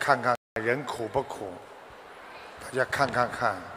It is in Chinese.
看看人苦不苦大家看看看